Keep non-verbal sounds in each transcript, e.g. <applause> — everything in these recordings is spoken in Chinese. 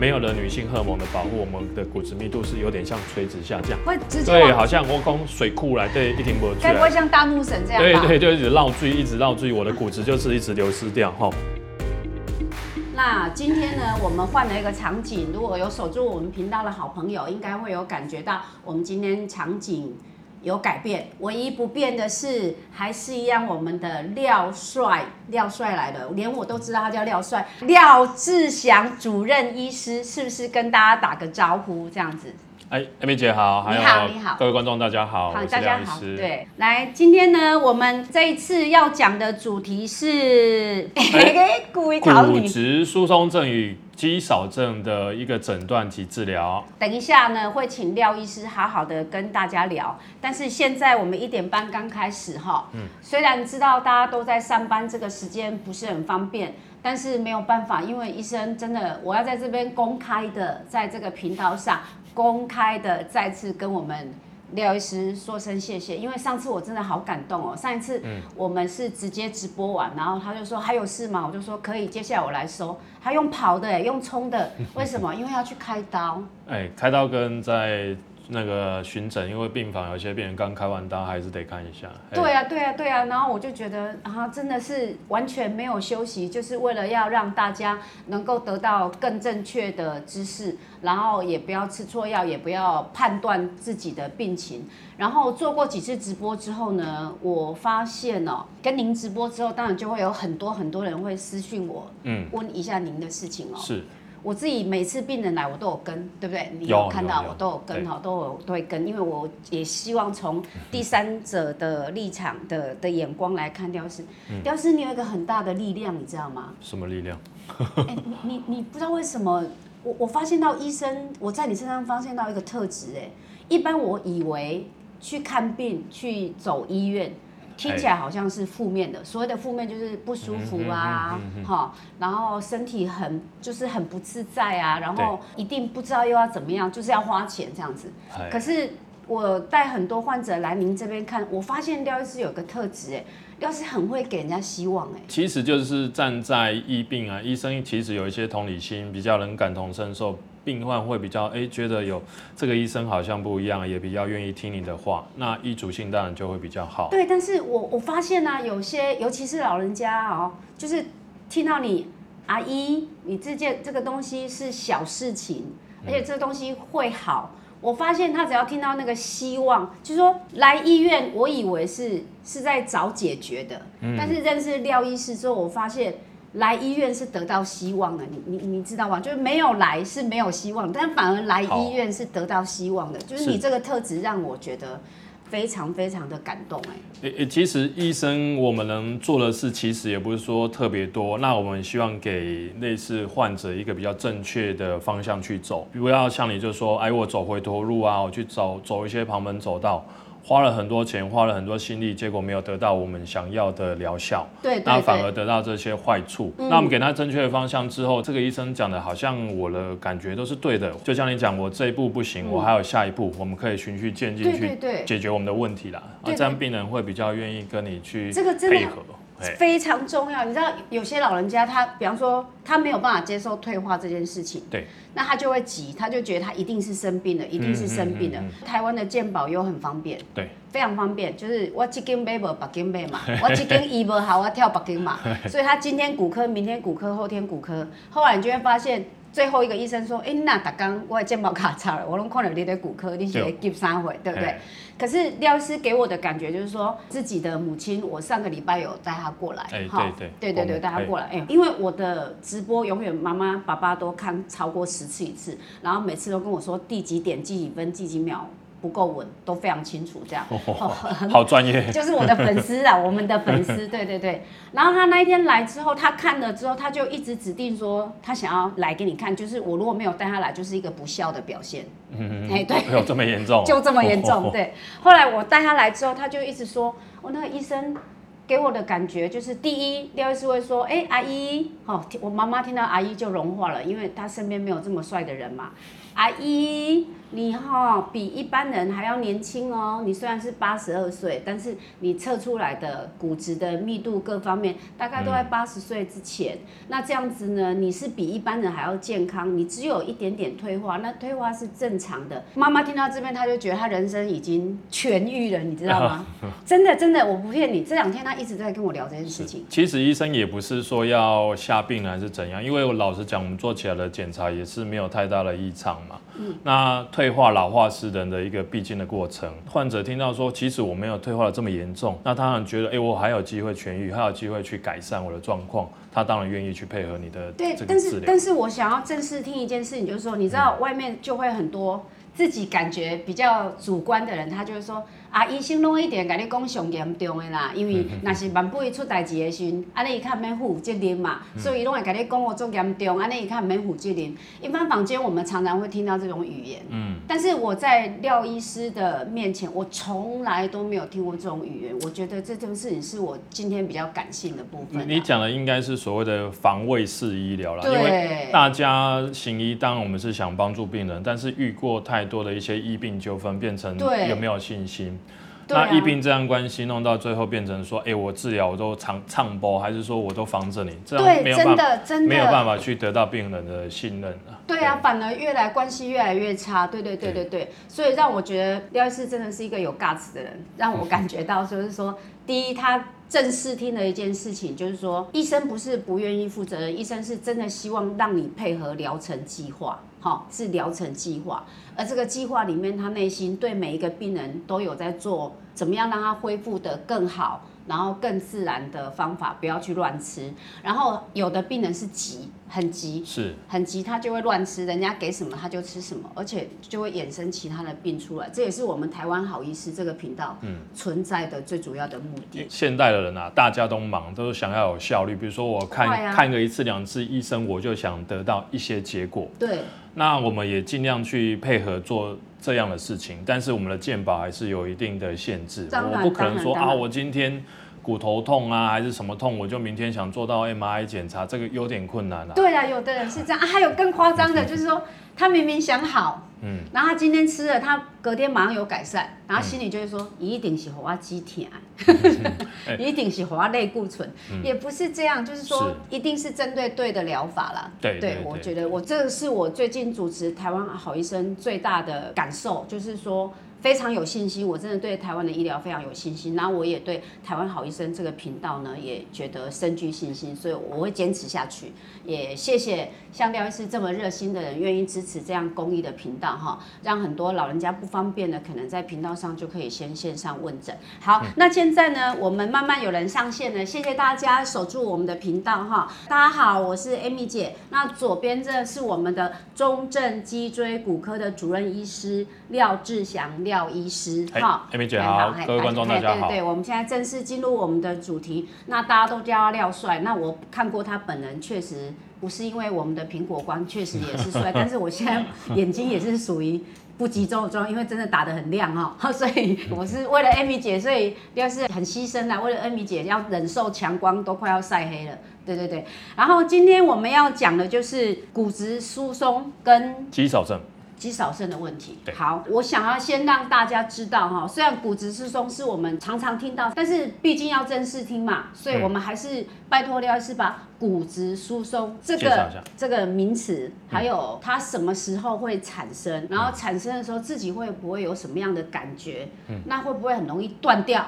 没有了女性荷尔蒙的保护，我们的骨质密度是有点像垂直下降。会直接对，好像我讲水库来，对，一停不出该不会。像大木神这样吧？对对，就一直绕坠，一直绕坠，我的骨质就是一直流失掉哈。那今天呢，我们换了一个场景，如果有守住我们频道的好朋友，应该会有感觉到我们今天场景有改变。唯一不变的是，还是一样我们的廖帅，廖帅来了，连我都知道他叫廖帅，廖志祥主任医师，是不是跟大家打个招呼这样子？哎，艾米姐好，还你好有你好各位观众大家好，好大家好。对，来，今天呢，我们这一次要讲的主题是，<laughs> 骨你。质疏松症与肌少症的一个诊断及治疗。等一下呢，会请廖医师好好的跟大家聊。但是现在我们一点半刚开始哈，嗯，虽然知道大家都在上班，这个时间不是很方便，但是没有办法，因为医生真的，我要在这边公开的，在这个频道上公开的再次跟我们。廖医师说声谢谢，因为上次我真的好感动哦。上一次我们是直接直播完，然后他就说还有事吗？我就说可以，接下来我来收。他用跑的哎，用冲的，为什么？因为要去开刀。哎，开刀跟在那个巡诊，因为病房有些病人刚开完刀，还是得看一下。哎对啊，对啊，对啊，然后我就觉得啊，真的是完全没有休息，就是为了要让大家能够得到更正确的知识，然后也不要吃错药，也不要判断自己的病情。然后做过几次直播之后呢，我发现哦，跟您直播之后，当然就会有很多很多人会私讯我，嗯，问一下您的事情哦。是我自己每次病人来，我都有跟，对不对？你有看到我都有跟哈，都有都会跟，因为我也希望从第三者的立场的的眼光来看雕师。嗯廖师，你有一个很大的力量，你知道吗？什么力量？哎、你你你不知道为什么，我我发现到医生，我在你身上发现到一个特质，哎，一般我以为去看病去走医院。听起来好像是负面的，所谓的负面就是不舒服啊，哈、然后身体很就是很不自在啊，然后一定不知道又要怎么样，就是要花钱这样子。哎。可是我带很多患者来您这边看，我发现廖医师有个特质，哎，廖医师很会给人家希望，哎，其实就是站在医病啊，医生其实有一些同理心，比较能感同身受，病患会比较哎觉得有这个医生好像不一样，也比较愿意听你的话，那医主性当然就会比较好。对，但是我我发现呢、有些尤其是老人家哦，就是听到你阿姨，你这件这个东西是小事情，而且这个东西会好。我发现他只要听到那个希望，就是说来医院，我以为是是在找解决的，但是认识廖医师之后，我发现来医院是得到希望的。你你你知道吗？就是没有来是没有希望，但反而来好医院是得到希望的。就是是你这个特质让我觉得非常非常的感动哎。诶诶，其实医生我们能做的事，其实也不是说特别多。那我们希望给类似患者一个比较正确的方向去走，不要像你就说，哎，我走回头路啊，我去走走一些旁门走道，花了很多钱，花了很多心力，结果没有得到我们想要的疗效。对对那反而，得到这些坏处。那我们给他正确的方向之后，这个医生讲的好像我的感觉都是对的。就像你讲，我这一步不行，我还有下一步，我们可以循序渐进去对解决我们的问题啦。啊，对这样病人会比较愿意跟你去这个配合。哎，非常重要。你知道有些老人家他，比方说他没有办法接受退化这件事情，对，那他就会急，他就觉得他一定是生病了，一定是生病了。嗯台湾的健保又很方便，对，非常方便，就是我这间买无别间买嘛，<laughs> 我这间医无好，我跳北间嘛，<laughs> 所以他今天骨科，明天骨科，后天骨科，后来你就会发现。最后一个医生说：“哎、那打刚我的健保卡差了，我拢看了你的骨科，你先给三回，对不对？可是廖医师给我的感觉就是说，自己的母亲，我上个礼拜有带她过来，哎哈对对对对，带她过来，哎，因为我的直播永远妈妈爸爸都看超过十次一次，然后每次都跟我说第几点、几几分、几几秒不够稳，都非常清楚这样。好专业。<laughs> 就是我的粉丝啊，<laughs> 我们的粉丝，对对对。然后他那一天来之后，他看了之后，他就一直指定说他想要来给你看，就是我如果没有带他来，就是一个不孝的表现。嗯，哎对有这么严重？<laughs> 就这么严重。对，后来我带他来之后，他就一直说，我那个医生给我的感觉就是，第一，廖医师会说，哎、阿姨，哦，我妈妈听到阿姨就融化了，因为她身边没有这么帅的人嘛。阿姨。你哈比一般人还要年轻哦。你虽然是八十二岁，但是你测出来的骨质的密度各方面大概都在八十岁之前。那这样子呢，你是比一般人还要健康。你只有一点点退化，那退化是正常的。妈妈听到这边，她就觉得她人生已经痊愈了，你知道吗？<laughs> 真的真的，我不骗你。这两天她一直在跟我聊这件事情。其实医生也不是说要下病还是怎样，因为我老实讲，我们做起来的检查也是没有太大的异常嘛。嗯。那退化老化是人的一个必经的过程。患者听到说，其实我没有退化的这么严重，那他然觉得，哎，我还有机会痊愈，还有机会去改善我的状况，他当然愿意去配合你的对，但是但是我想要正式听一件事情，就是说，你知道外面就会很多自己感觉比较主观的人，他就会说。啊，医生拢一定甲你讲上严重的啦，因为若是万不伊出代志的时，安尼伊较免负责任嘛，所以伊拢会甲你讲我做严重，安尼伊较免负责任。一般坊间我们常常会听到这种语言，嗯，但是我在廖医师的面前，我从来都没有听过这种语言。我觉得这件事情是我今天比较感性的部分。你讲的应该是所谓的防卫式医疗啦，因为大家行医，当然我们是想帮助病人，但是遇过太多的一些医病纠纷，变成有没有信心？那疫病这样关系弄到最后变成说，哎，我治疗我都唱唱播，还是说我都防着你？这样没有办法，没有办法去得到病人的信任啊。对啊，反而越来关系越来越差。对对对对对，所以让我觉得廖医师真的是一个有 guts 的人，让我感觉到就是说，第一他正视听的一件事情，就是说医生不是不愿意负责任，医生是真的希望让你配合疗程计划。好，是疗程计划，而这个计划里面，他内心对每一个病人都有在做，怎么样让他恢复得更好。然后更自然的方法，不要去乱吃。然后有的病人是急，很急，是很急，他就会乱吃，人家给什么他就吃什么，而且就会衍生其他的病出来。这也是我们台湾好医师这个频道存在的最主要的目的。现代的人啊，大家都忙，都想要有效率。比如说我看看个一次两次医生，我就想得到一些结果。对，那我们也尽量去配合做这样的事情，但是我们的鉴宝还是有一定的限制。我不可能说啊，我今天。骨头痛啊，还是什么痛，我就明天想做到 MRI 检查，这个有点困难了。对啊，有的人是这样。啊，还有更夸张的，就是说他明明想好，嗯，然后他今天吃了，他隔天马上有改善，然后心里就会说，一定是我肌疼，<laughs> 一定是我类固醇，也不是这样，就是说一定是针对对的疗法啦。对，对我觉得我这个是我最近主持台湾好医生最大的感受，就是说。非常有信心，我真的对台湾的医疗非常有信心。然后我也对台湾好医生这个频道呢，也觉得深具信心，所以我会坚持下去。也谢谢像廖医师这么热心的人，愿意支持这样公益的频道哈，让很多老人家不方便的，可能在频道上就可以先线上问诊。好，那现在呢，我们慢慢有人上线了，谢谢大家守住我们的频道哈。大家好，我是 Amy 姐，那左边这是我们的中正脊椎骨科的主任医师廖志祥。廖医师，好，艾米姐好，各位观众大家好。对对，我们现在正式进入我们的主题。那大家都叫他廖帅，那我看过他本人，确实不是因为我们的苹果光确实也是帅，<laughs> 但是我现在眼睛也是属于不集中的状因为真的打得很亮哈，<laughs> 所以我是为了艾米姐，所以要是很牺牲啦，为了艾米姐要忍受强光，都快要晒黑了。对对对，然后今天我们要讲的就是骨质疏松跟肌少症。肌少症的问题。好，我想要先让大家知道哈，虽然骨质疏松是我们常常听到，但是毕竟要正式听嘛，所以我们还是拜托廖医师把骨质疏松这个这个名词，还有它什么时候会产生，然后产生的时候自己会不会有什么样的感觉？那会不会很容易 <laughs> <laughs> 断掉？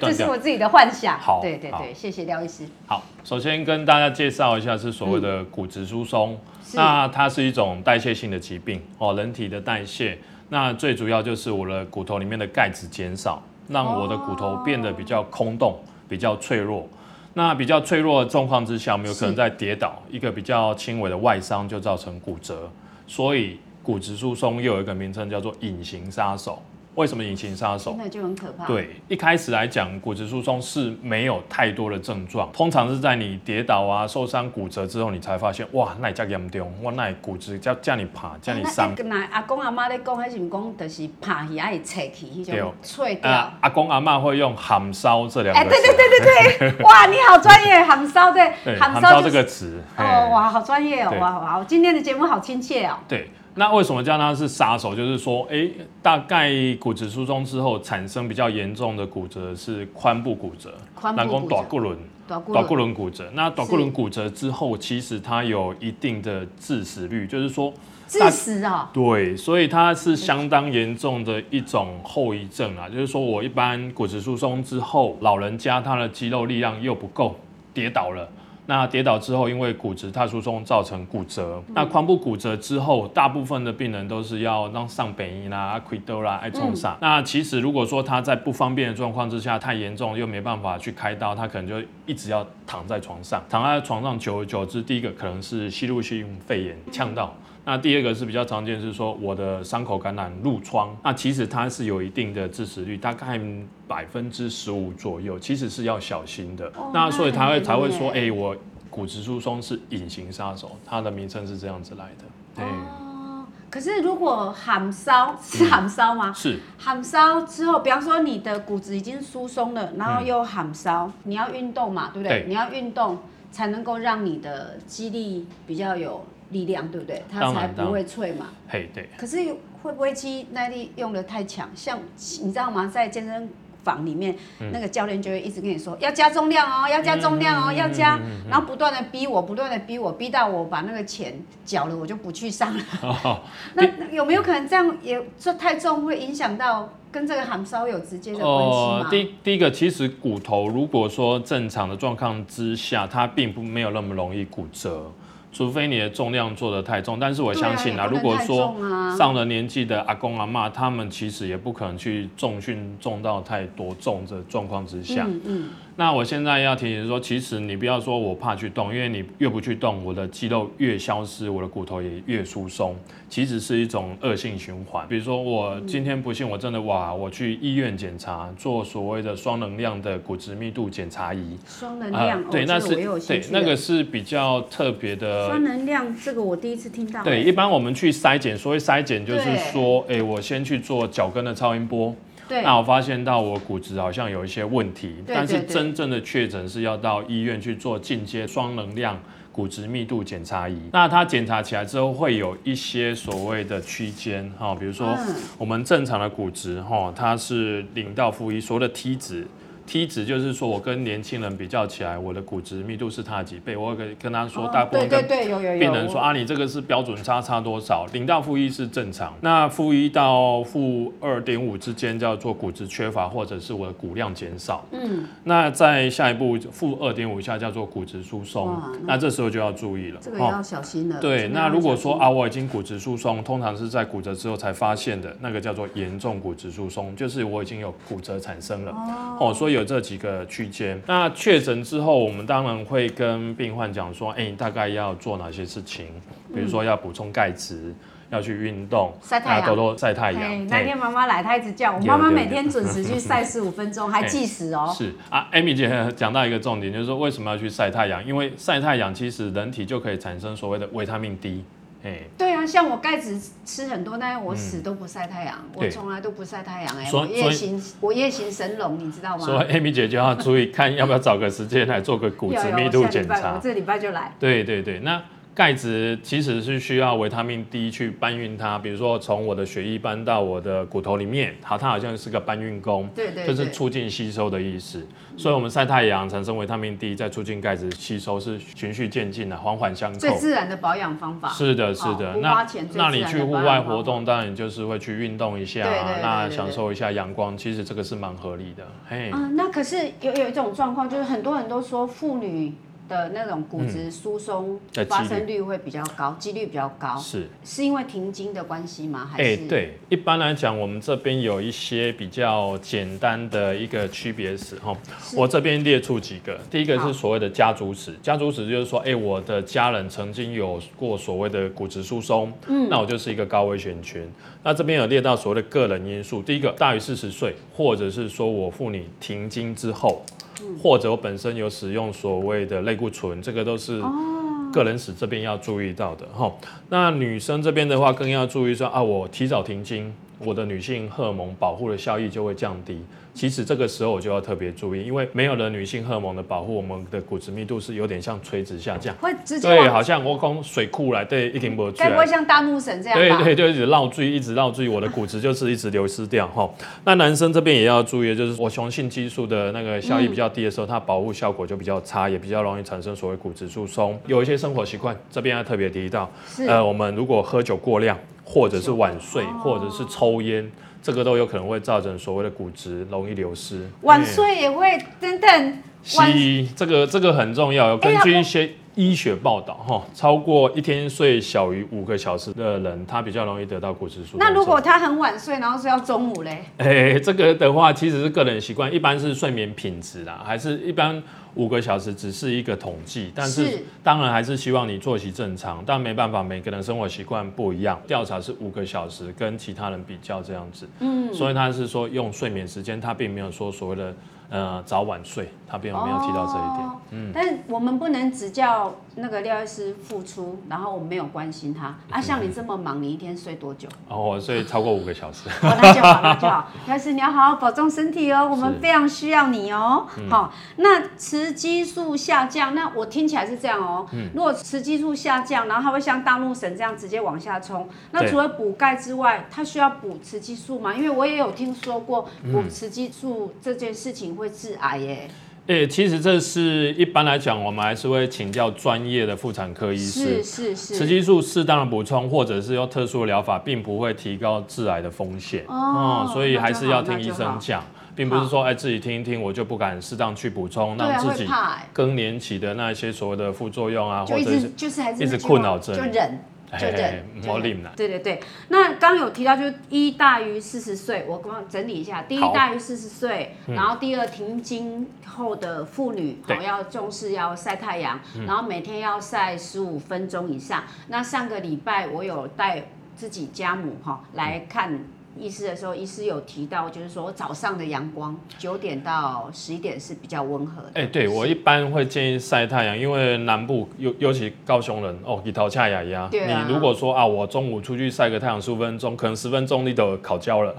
这是我自己的幻想。好，对对对，谢谢廖医师。好，首先跟大家介绍一下是所谓的骨质疏松。那它是一种代谢性的疾病哦，人体的代谢，那最主要就是我的骨头里面的钙质减少，让我的骨头变得比较空洞，比较脆弱。那比较脆弱的状况之下，我们有可能在跌倒，一个比较轻微的外伤就造成骨折。所以骨质疏松又有一个名称叫做隐形杀手。为什么隐形杀手？真的就很可怕。对，一开始来讲，骨质疏松是没有太多的症状，通常是在你跌倒啊、受伤、骨折之后，你才发现，哇，那叫严重，哇，那骨质叫叫你爬，叫你伤。那阿公阿妈咧讲，还是讲，就是爬起来拆起，迄种脆掉。阿公阿妈会用含烧这两个。哎，对对对对对，<laughs> 哇，你好专业，含烧对，含烧这个词。哦，哇，好专业哦，哇哇，今天的节目好亲切哦。对。那为什么叫它是杀手？就是说，哎，大概骨质疏松之后产生比较严重的骨折是髋部骨折，髋南宫部短骨轮。短骨轮骨折，那短骨轮骨折之后，其实它有一定的致死率，就是说，致死啊、对，所以它是相当严重的一种后遗症啊。就是说我一般骨质疏松之后，老人家他的肌肉力量又不够，跌倒了。那跌倒之后，因为骨质太疏松造成骨折。那髋部骨折之后，大部分的病人都是要让上北医啦、阿奎多啦、爱冲上。那其实如果说他在不方便的状况之下太严重，又没办法去开刀，他可能就一直要躺在床上。躺在床上久而久之，第一个可能是吸入性肺炎呛到。那第二个是比较常见，是说我的伤口感染褥疮，那其实它是有一定的致死率，大概百分之十五左右，其实是要小心的。哦那所以他会才会说，严哎、我骨质疏松是隐形杀手，它的名称是这样子来的。对，哦，可是如果喊烧是喊烧吗？是喊烧之后，比方说你的骨质已经疏松了，然后又喊烧，你要运动嘛，对不对？对你要运动才能够让你的肌力比较有力量，对不对？它才不会脆嘛。嘿，对，可是会不会肌耐力用的太强？像你知道吗？在健身房里面，嗯那个教练就会一直跟你说要加重量哦，要加重量哦，要加，然后不断的逼我，不断的逼我，逼到我把那个钱缴了，我就不去上了。哦，<laughs> 那有没有可能这样也这太重会影响到跟这个喊烧有直接的关系吗？第第一个，其实骨头如果说正常的状况之下，它并不没有那么容易骨折。除非你的重量做得太重，但是我相信啊，如果说上了年纪的阿公阿妈，他们其实也不可能去重训重到太多重的状况之下。嗯嗯，那我现在要提醒说，其实你不要说我怕去动，因为你越不去动，我的肌肉越消失，我的骨头也越疏松，其实是一种恶性循环。比如说我今天不幸我真的哇，我去医院检查，做所谓的双能量的骨质密度检查仪，双能量，哦对，那是对那个是比较特别的双能量，这个我第一次听到。对，一般我们去筛检，所谓筛检就是对说，哎、我先去做脚跟的超音波，对那我发现到我骨质好像有一些问题，对但是真正的确诊是要到医院去做进阶双能量骨质密度检查仪。那它检查起来之后会有一些所谓的区间哈，比如说嗯我们正常的骨质哈，它是零到负一，所谓的 T 值。T 值就是说我跟年轻人比较起来，我的骨质密度是他几倍，我可以跟他说，哦大部分跟。病人说啊，你这个是标准差差多少？零到负一是正常，那负一到负二点五之间叫做骨质缺乏，或者是我的骨量减少。嗯，那在下一步负二点五以下叫做骨质疏松，那这时候就要注意了。这个要小心了。对，那如果说啊，我已经骨质疏松，通常是在骨折之后才发现的，那个叫做严重骨质疏松，就是我已经有骨折产生了。哦，所以有这几个区间。那确诊之后，我们当然会跟病患讲说，哎、你大概要做哪些事情，比如说要补充钙质，要去运动，晒太阳多多晒太嘿阳。那天妈妈来，她一直叫我，有妈妈每天准时去晒十五分钟，还计时哦。是啊，Amy 姐 <laughs> 讲到一个重点，就是说为什么要去晒太阳？因为晒太阳其实人体就可以产生所谓的维他命 D。哎，对啊，像我钙质吃很多，但是我死都不晒太阳，我从来都不晒太阳哎，我夜行我夜行神龙，你知道吗？所以 <laughs> Amy 姐就要注意，看要不要找个时间来做个骨质密度检查。这礼拜就来。对对对，那钙质其实是需要维他命 D 去搬运它，比如说从我的血液搬到我的骨头里面，好，它好像是个搬运工，对对就是促进吸收的意思。所以我们晒太阳产生维他命 D，再促进钙质吸收，是循序渐进的，环环相最扣。自然的保养方法。是的，是的。不那那你去户外活动，当然就是会去运动一下啊，对对对那享受一下阳光，其实这个是蛮合理的。嘿，嗯，那可是有有一种状况，就是很多人都说妇女的那种骨质疏松的发生率会比较高，几率比较高，是。是因为停经的关系吗？还哎、是？对，一般来讲，我们这边有一些比较简单的一个区别史哈。是。我这边列出几个，第一个是所谓的家族史，家族史就是说，哎、我的家人曾经有过所谓的骨质疏松，嗯，那我就是一个高危险群。那这边有列到所谓的个人因素，第一个大于四十岁，或者是说我妇女停经之后，或者我本身有使用所谓的类固醇，这个都是个人史这边要注意到的哈。那女生这边的话，更要注意说啊，我提早停经，我的女性荷尔蒙保护的效益就会降低。其实这个时候我就要特别注意，因为没有了女性荷尔蒙的保护，我们的骨质密度是有点像垂直下降。会直接对，好像我讲水库来，对，一定不出该不会。像大怒神这样吧？对对，就一直绕坠，一直绕坠，我的骨质就是一直流失掉哈。那男生这边也要注意，就是我雄性激素的那个效益比较低的时候，它保护效果就比较差，也比较容易产生所谓骨质疏松。有一些生活习惯，这边要特别提到，呃，我们如果喝酒过量，或者是晚睡，哦或者是抽烟，这个都有可能会造成所谓的骨质容易流失。晚睡也会等等。晚西医这个这个很重要，根据一些医学报道哈，超过一天睡小于五个小时的人，他比较容易得到骨质疏松。那如果他很晚睡，然后睡到中午嘞？哎、这个的话其实是个人习惯，一般是睡眠品质啦，还是一般五个小时只是一个统计，但是是当然还是希望你作息正常，但没办法，每个人生活习惯不一样。调查是五个小时跟其他人比较这样子，嗯，所以他是说用睡眠时间，他并没有说所谓的呃早晚睡，他并没有提到这一点。嗯，但是我们不能只叫那个廖医师付出，然后我们没有关心他啊。像你这么忙，你一天睡多久？哦，我睡超过五个小时。哦，那就好，那就好。但是你要好好保重身体哦，我们非常需要你哦。好，那雌激素下降，那我听起来是这样哦。嗯如果雌激素下降，然后它会像大怒神这样直接往下冲，那除了补钙之外，它需要补雌激素吗？因为我也有听说过补雌激素这件事情会致癌耶。诶、其实这是一般来讲，我们还是会请教专业的妇产科医师是。是是。雌激素适当的补充，或者是用特殊的疗法，并不会提高致癌的风险。哦所以还是要听医生讲，并不是说哎自己听一听我就不敢适当去补充，让自己更年期的那一些所谓的副作用啊，或者是一直就是还是一直困扰着你就忍。就忍嘿嘿，就忍莫令啦。对对对，那刚刚有提到，就是一大于四十岁，我刚刚整理一下，第一大于四十岁，然后第二停经后的妇女，好、嗯要重视要晒太阳，然后每天要晒十五分钟以上。那上个礼拜我有带自己家母哈来看。医师的时候，医师有提到，就是说早上的阳光九点到十一点是比较温和的。哎、对我一般会建议晒太阳，因为南部尤尤其高雄人哦，一头恰雅呀。对啊你如果说啊，我中午出去晒个太阳十五分钟，可能十分钟你都烤焦了。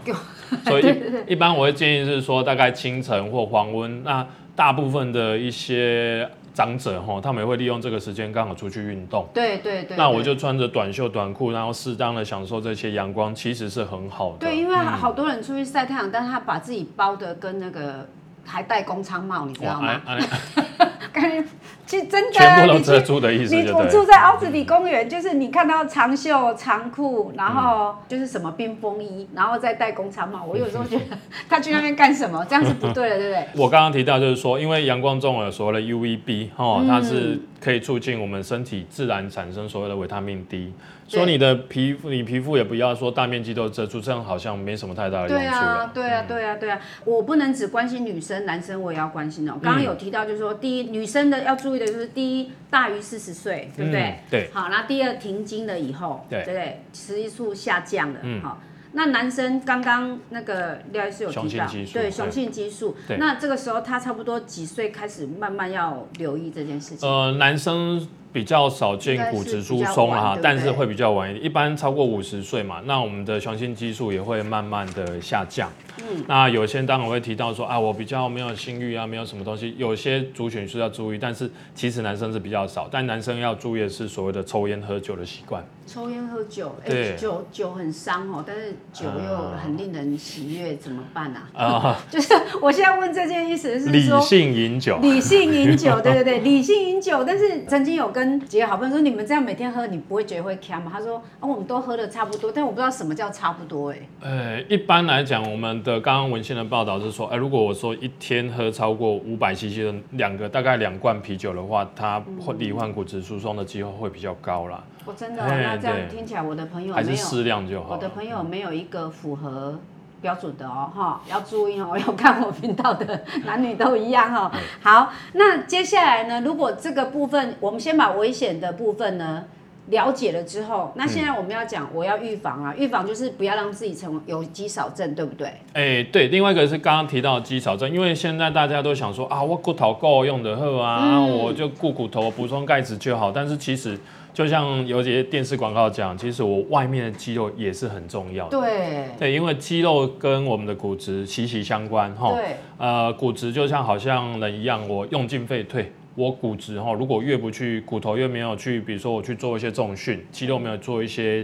<laughs> 所以一一般我会建议是说，大概清晨或黄昏，那大部分的一些长者哈，他们也会利用这个时间刚好出去运动。对对对。那我就穿着短袖短裤，然后适当的享受这些阳光，其实是很好的。对，因为好多人出去晒太阳，但是他把自己包的跟那个还戴工厂帽，你知道吗？<laughs> 其实真的全部都你去遮住的意思，你。我住在奥子里公园，就是你看到长袖长裤，然后就是什么冰风衣，然后再戴工厂帽。我有时候觉得他去那边干什么？这样是不对的，对不对？我刚刚提到就是说，因为阳光中有所谓的 UVB 哦，它是可以促进我们身体自然产生所谓的维他命 D。说你的皮肤，你皮肤也不要说大面积都遮住，这样好像没什么太大的用处了。啊，对啊，对啊，对啊，我不能只关心女生，男生我也要关心哦。刚刚有提到，就是说，第一，女生的要注意的就是，第一，大于四十岁，对不对？嗯对。好，那第二，停经了以后，对不对？雌激素下降了，嗯好。那男生刚刚那个廖医师有提到对对雄性激素对，那这个时候他差不多几岁开始慢慢要留意这件事情？呃，男生比较少见骨质疏松应该是比较晚啦，对不对但是会比较晚一点，一般超过五十岁嘛，那我们的雄性激素也会慢慢的下降。嗯，那有些当然会提到说啊，我比较没有性欲啊，没有什么东西，有些族群是要注意，但是其实男生是比较少，但男生要注意的是所谓的抽烟喝酒的习惯。抽烟喝酒，哎、对酒酒很伤哦，但是酒又很令人喜悦，怎么办啊？啊，<laughs> 就是我现在问这件意思是理。性饮酒。理性饮酒，对对对，<laughs> 理性饮酒。但是曾经有跟几个好朋友说，你们这样每天喝，你不会觉得会呛吗？他说，啊，我们都喝的差不多，但我不知道什么叫差不多、哎，呃，一般来讲，我们的刚刚文献的报道是说，哎、如果我说一天喝超过五百 CC 的两个，大概两罐啤酒的话，它会罹患骨质疏松的机会会比较高啦，我真的那这样听起来，我的朋友还是适量就好。我的朋友没有一个符合标准的哦，哈，要注意哦，<laughs> 要看我频道的男女都一样哦。好，那接下来呢，如果这个部分，我们先把危险的部分呢了解了之后，那现在我们要讲，我要预防啊，预防就是不要让自己成为有肌少症，对不对？哎、对，另外一个是刚刚提到的肌少症，因为现在大家都想说啊，我骨头够用的喝啊，嗯我就顾骨头补充钙质就好。但是其实就像有些电视广告讲，其实我外面的肌肉也是很重要的。对对，因为肌肉跟我们的骨质息息相关哈。对，呃，骨质就像好像人一样，我用进废退。我骨质哈，如果越不去骨头越没有去，比如说我去做一些重训，肌肉没有做一些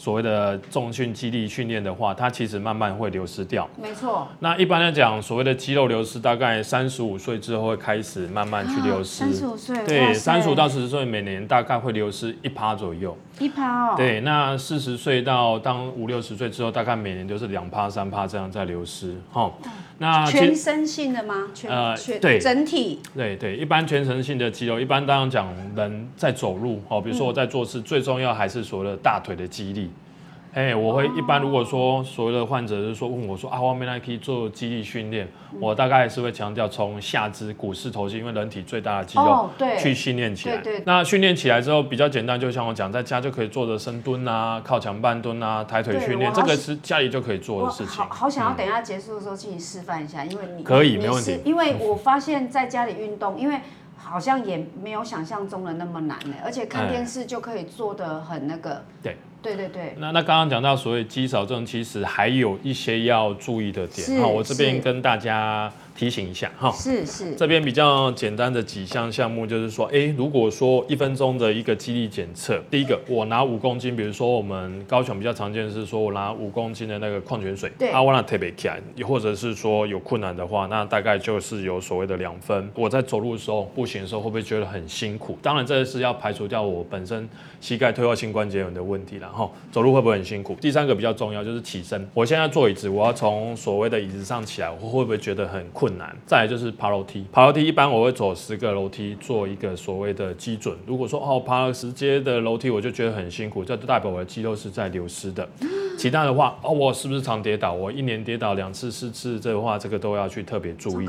所谓的重训肌力训练的话，它其实慢慢会流失掉。没错。那一般来讲，所谓的肌肉流失，大概三十五岁之后会开始慢慢去流失。啊三十五岁，对，三十五到四十岁，每年大概会流失一趴左右。一趴哦。对，那四十岁到当五六十岁之后，大概每年都是两趴、三趴这样在流失。哈，那全身性的吗？全呃全对整体对对，一般全身性的肌肉，一般当然讲人在走路哦，比如说我在做事，最重要还是所谓的大腿的肌力。哎，我会一般如果说所谓的患者就是说问我说啊，外面那可以做肌力训练，我大概是会强调从下肢、股四头肌，因为人体最大的肌肉去训练起来。对对那训练起来之后比较简单，就像我讲，在家就可以做着深蹲啊、靠墙半蹲啊、抬腿训练，这个是家里就可以做的事情好。好想要等一下结束的时候请你示范一下，因为你可以没问题因为我发现在家里运动，因为好像也没有想象中的那么难呢，而且看哎电视就可以做的很那个。对对对对，那那刚刚讲到所谓肌少症，其实还有一些要注意的是点哈，我这边跟大家提醒一下哈。是是，这边比较简单的几项项目，就是说，诶，如果说一分钟的一个肌力检测，第一个，我拿五公斤，比如说我们高雄比较常见的是说我拿五公斤的那个矿泉水，对啊，我拿特别起来，也或者是说有困难的话，那大概就是有所谓的两分。我在走路的时候、步行的时候，会不会觉得很辛苦？当然，这是要排除掉我本身膝盖退化性关节炎的问题然后走路会不会很辛苦？第三个比较重要就是起身，我现在坐椅子，我要从所谓的椅子上起来，我会不会觉得很困难？再来就是爬楼梯，爬楼梯一般我会走十个楼梯做一个所谓的基准。如果说哦爬了十阶的楼梯，我就觉得很辛苦，这就代表我的肌肉是在流失的。其他的话，哦我是不是常跌倒？我一年跌倒两次、四次，这的话这个都要去特别注意。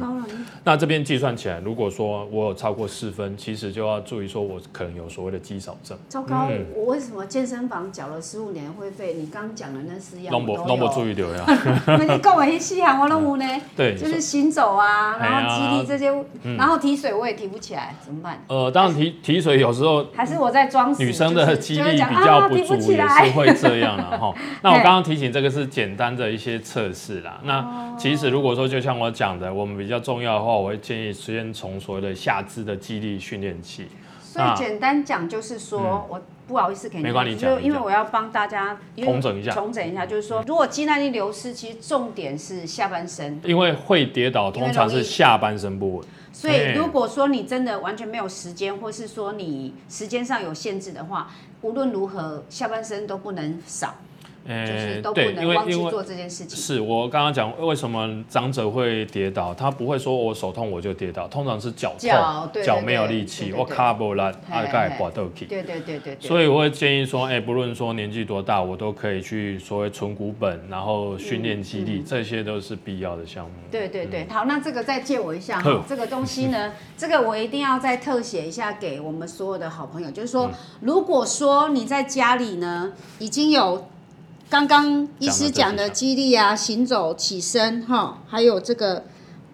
那这边计算起来，如果说我有超过四分，其实就要注意说我可能有所谓的肌少症。糟糕嗯，我为什么健身房缴了十五年的会费？你刚讲的那四样拢无我都有拢无注意到呀。<laughs> 因为你跟我一细项我都有呢，<laughs> 对，就是行走啊，哎呀然后肌力这些，然后提水我也提不起来，怎么办？呃，当然提提水有时候还是我在装死？女生的肌力比较不足，也是会这样 <laughs> 的哈。那我刚刚提醒这个是简单的一些测试啦。哦那其实如果说就像我讲的，我们比较重要的话，我会建议先从所谓的下肢的肌力训练器。所以简单讲就是说，我不好意思给你啊嗯没关系，就因为我要帮大家重整一下。重整一下，就是说，如果肌耐力流失，其实重点是下半身。因为会跌倒，通常是下半身不稳。所以如果说你真的完全没有时间，或是说你时间上有限制的话，无论如何下半身都不能少，就是都不对，因能为因为忘记做这件事情。是我刚刚讲为什么长者会跌倒，他不会说我手痛我就跌倒，通常是脚痛，脚没有力气，我卡不拉，嘿大概嘿滑豆气。对对对对对。所以我会建议说，哎、不论说年纪多大，我都可以去所谓存股本，然后训练肌嗯力，这些都是必要的项目。对对对，好，那这个再借我一下呵哈，这个东西呢，<laughs> 这个我一定要再特写一下给我们所有的好朋友，就是说，如果说你在家里呢已经有刚刚医师讲的肌力啊、行走、起身哈，还有这个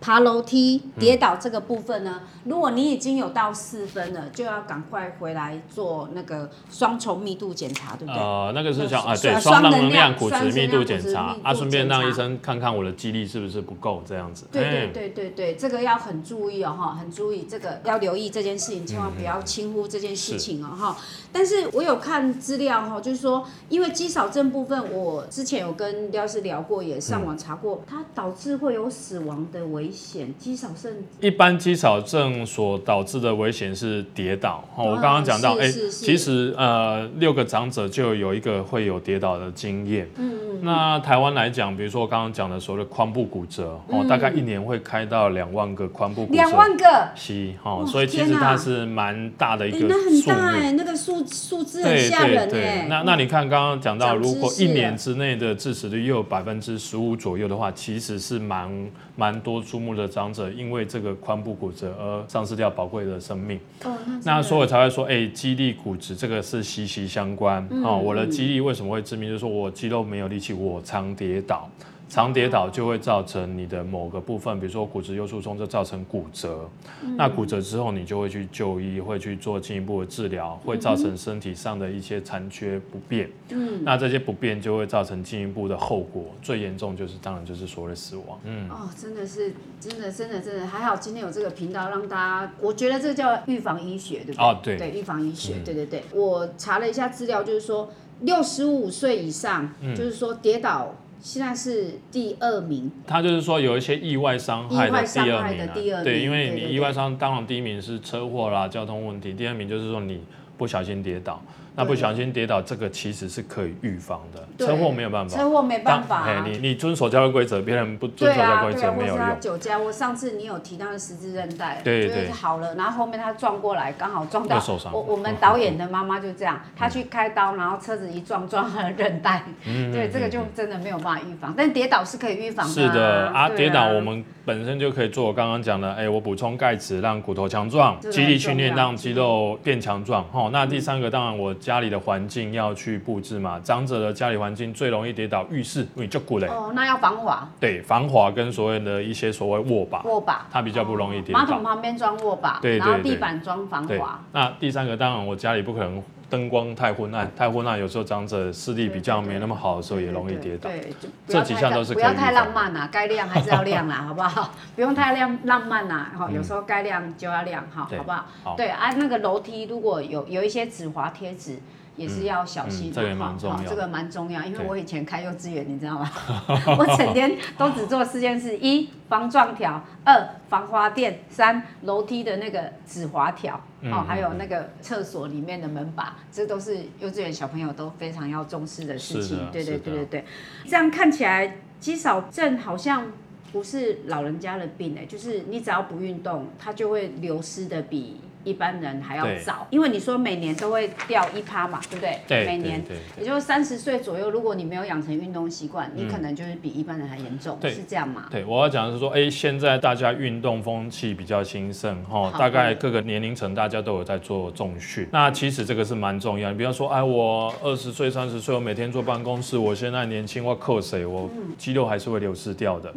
爬楼梯、跌倒这个部分呢，如果你已经有到四分了，就要赶快回来做那个双重密度检查，对不对？呃，那个是叫啊，对，双能量骨质密度检查啊，顺便让医生看看我的肌力是不是不够这样子。对对哎对对对，这个要很注意哦哈，很注意这个要留意这件事情，千万不要轻忽这件事情哦哈。但是我有看资料哈，就是说，因为肌少症部分，我之前有跟廖师聊过，也上网查过，它导致会有死亡的危险。肌少症一般肌少症所导致的危险是跌倒。哦，我啊刚刚讲到，哎、其实呃，六个长者就有一个会有跌倒的经验。嗯嗯那台湾来讲，比如说我刚刚讲的所谓的髋部骨折，哦，大概一年会开到两万个髋部骨折。嗯两万个，是哦，所以其实它是蛮大的一哎、个那很。大哎、那个数数字很对吓人对那那你看刚刚讲到，如果一年之内的致死率又有百分之十五左右的话，其实是蛮蛮多数数目的长者因为这个髋部骨折而丧失掉宝贵的生命。哦，那所以我才会说，哎、肌力骨质这个是息息相关。嗯哦，我的肌力为什么会致命？就是说我肌肉没有力气，我常跌倒。常跌倒就会造成你的某个部分，比如说骨质优疏松，就造成骨折。嗯那骨折之后，你就会去就医，会去做进一步的治疗，会造成身体上的一些残缺不便。嗯，那这些不便就会造成进一步的后果，最严重就是当然就是所谓的死亡。嗯，哦，真的是，真的，真的，真的，还好今天有这个频道，让大家，我觉得这叫预防医学，对不对？哦对对，预防医学，对对对。我查了一下资料，就是说六十五岁以上，嗯就是说跌倒现在是第二名，他就是说有一些意外伤害的第二名啊，第二名对，因为你意外伤，当然第一名是车祸啦、交通问题，第二名就是说你不小心跌倒。那不小心跌倒，这个其实是可以预防的，车祸没有办法。车祸没办法、哎，啊。你你遵守交通规则，别人不遵守交通规则没有用。酒驾，我上次你有提到的十字韧带，就是对对好了，然后后面他撞过来，刚好撞到会受伤我我们导演的妈妈就这样，她去开刀，然后车子一撞撞了韧带，嗯对，这个就真的没有办法预防，但跌倒是可以预防的、是的啊，对跌倒我们本身就可以做我刚刚讲的，哎，我补充钙质，让骨头强壮，这个肌力训练让肌肉变强壮。哈，那第三个当然我家里的环境要去布置嘛，长者的家里环境最容易跌倒，浴室因为就鼓嘞，哦，那要防滑。对，防滑跟所谓的一些所谓握把，握把，它比较不容易跌倒。马桶。旁边装握把，对对然后地板装防滑，，那第三个当然我家里不可能灯光太昏暗，太昏暗有时候长者视力比较没那么好的时候也容易跌倒。对，这几项都是可以不要太浪漫啦，该亮还是要亮啦，好不好？<laughs> 不用太亮浪漫啦，哈，有时候该亮就要亮，哈，嗯好不好？好对啊，那个楼梯如果有有一些止滑贴纸。也是要小心的，嗯这个也蛮重要。哈这个蛮重要，因为我以前开幼稚园，你知道吗？<laughs> 我整天都只做四件事：一防撞条，二防滑垫，三楼梯的那个止滑条，嗯哦，还有那个厕所里面的门把，这都是幼稚园小朋友都非常要重视的事。情。对对对对对，这样看起来肌少症好像不是老人家的病哎、就是你只要不运动，它就会流失的比一般人还要早。因为你说每年都会掉一趴嘛，对不对？对每年。也就是三十岁左右，如果你没有养成运动习惯，你可能就是比一般人还严重，是这样吗？对，我要讲的是说，哎，现在大家运动风气比较兴盛哈，大概各个年龄层大家都有在做重训。那其实这个是蛮重要你。比方说，哎，我二十岁、三十岁，我每天坐办公室，我现在年轻，我扣谁，我肌肉还是会流失掉的。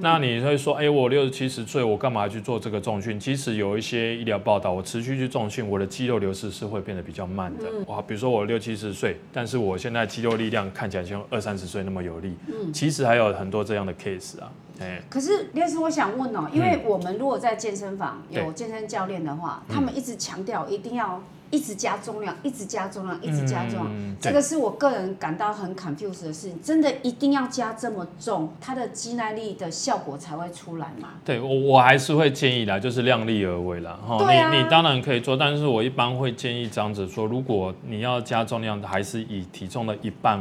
那你会说，哎，我六十七十岁，我干嘛去做这个重训？其实有一些医疗报道，我持续去重训，我的肌肉流失是会变得比较慢的。哇，比如说我六七十岁，但是我现在肌肉力量看起来像二三十岁那么有力。其实还有很多这样的 case 啊，哎。可是，列师，我想问哦、因为我们如果在健身房有健身教练的话，他们一直强调一定要一直加重量，一直加重量，一直加重量。嗯这个是我个人感到很 confused 的事情，真的一定要加这么重，它的肌耐力的效果才会出来吗？对我我还是会建议啦，就是量力而为啦。哈、啊你你当然可以做，但是我一般会建议这样子说，如果你要加重量，还是以体重的一半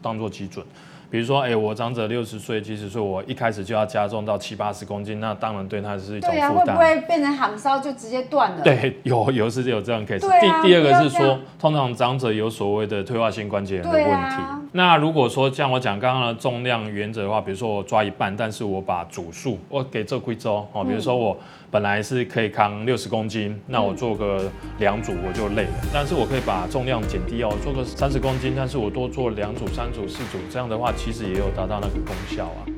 当做基准。比如说，哎、我长者六十岁、七十岁，我一开始就要加重到七八十公斤，那当然对他是一种对啊，负担。会不会变成喊烧就直接断了？对，有有是有这样 case。啊第第二个是说通常长者有所谓的退化性关节炎的问题。啊那如果说像我讲刚刚的重量原则的话，比如说我抓一半，但是我把组数我给这贵州哦，比如说我本来是可以扛六十公斤，那我做个两组我就累了，但是我可以把重量减低哦，做个三十公斤，但是我多做两组、三组、四组，这样的话其实也有达到那个功效啊。